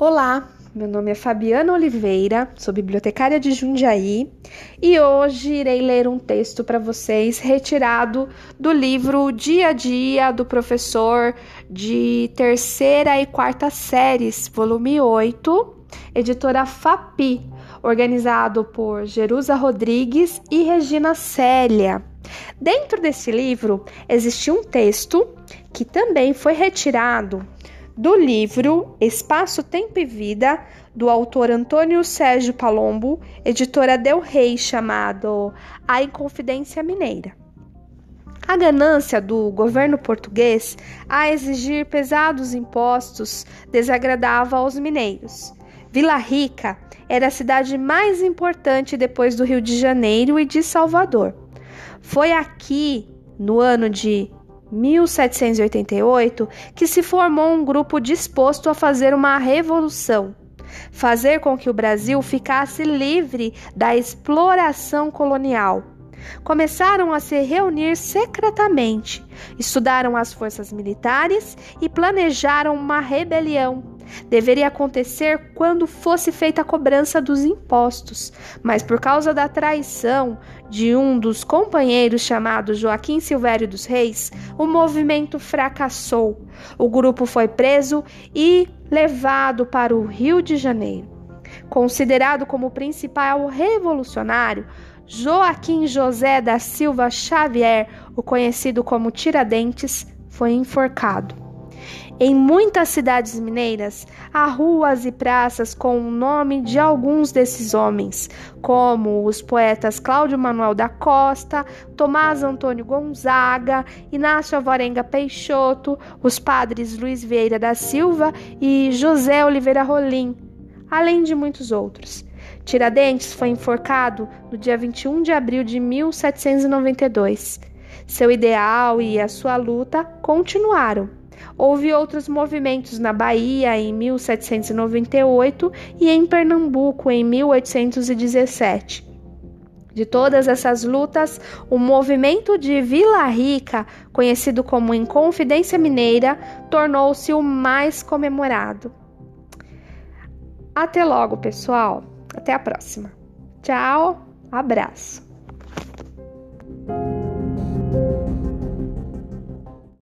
Olá, meu nome é Fabiana Oliveira, sou bibliotecária de Jundiaí e hoje irei ler um texto para vocês retirado do livro Dia a Dia do professor de terceira e quarta séries, volume 8, editora FAPI, organizado por Jerusa Rodrigues e Regina Célia. Dentro desse livro existe um texto que também foi retirado do livro Espaço, Tempo e Vida, do autor Antônio Sérgio Palombo, editora Del Rey, chamado A Inconfidência Mineira. A ganância do governo português a exigir pesados impostos desagradava aos mineiros. Vila Rica era a cidade mais importante depois do Rio de Janeiro e de Salvador. Foi aqui, no ano de 1788, que se formou um grupo disposto a fazer uma revolução, fazer com que o Brasil ficasse livre da exploração colonial. Começaram a se reunir secretamente, estudaram as forças militares e planejaram uma rebelião deveria acontecer quando fosse feita a cobrança dos impostos, mas por causa da traição de um dos companheiros chamado Joaquim Silvério dos Reis, o movimento fracassou. O grupo foi preso e levado para o Rio de Janeiro. Considerado como principal revolucionário, Joaquim José da Silva Xavier, o conhecido como Tiradentes, foi enforcado. Em muitas cidades mineiras há ruas e praças com o nome de alguns desses homens, como os poetas Cláudio Manuel da Costa, Tomás Antônio Gonzaga, Inácio Alvarenga Peixoto, os padres Luiz Vieira da Silva e José Oliveira Rolim, além de muitos outros. Tiradentes foi enforcado no dia 21 de abril de 1792. Seu ideal e a sua luta continuaram Houve outros movimentos na Bahia em 1798 e em Pernambuco em 1817. De todas essas lutas, o movimento de Vila Rica, conhecido como Inconfidência Mineira, tornou-se o mais comemorado. Até logo, pessoal. Até a próxima. Tchau, abraço.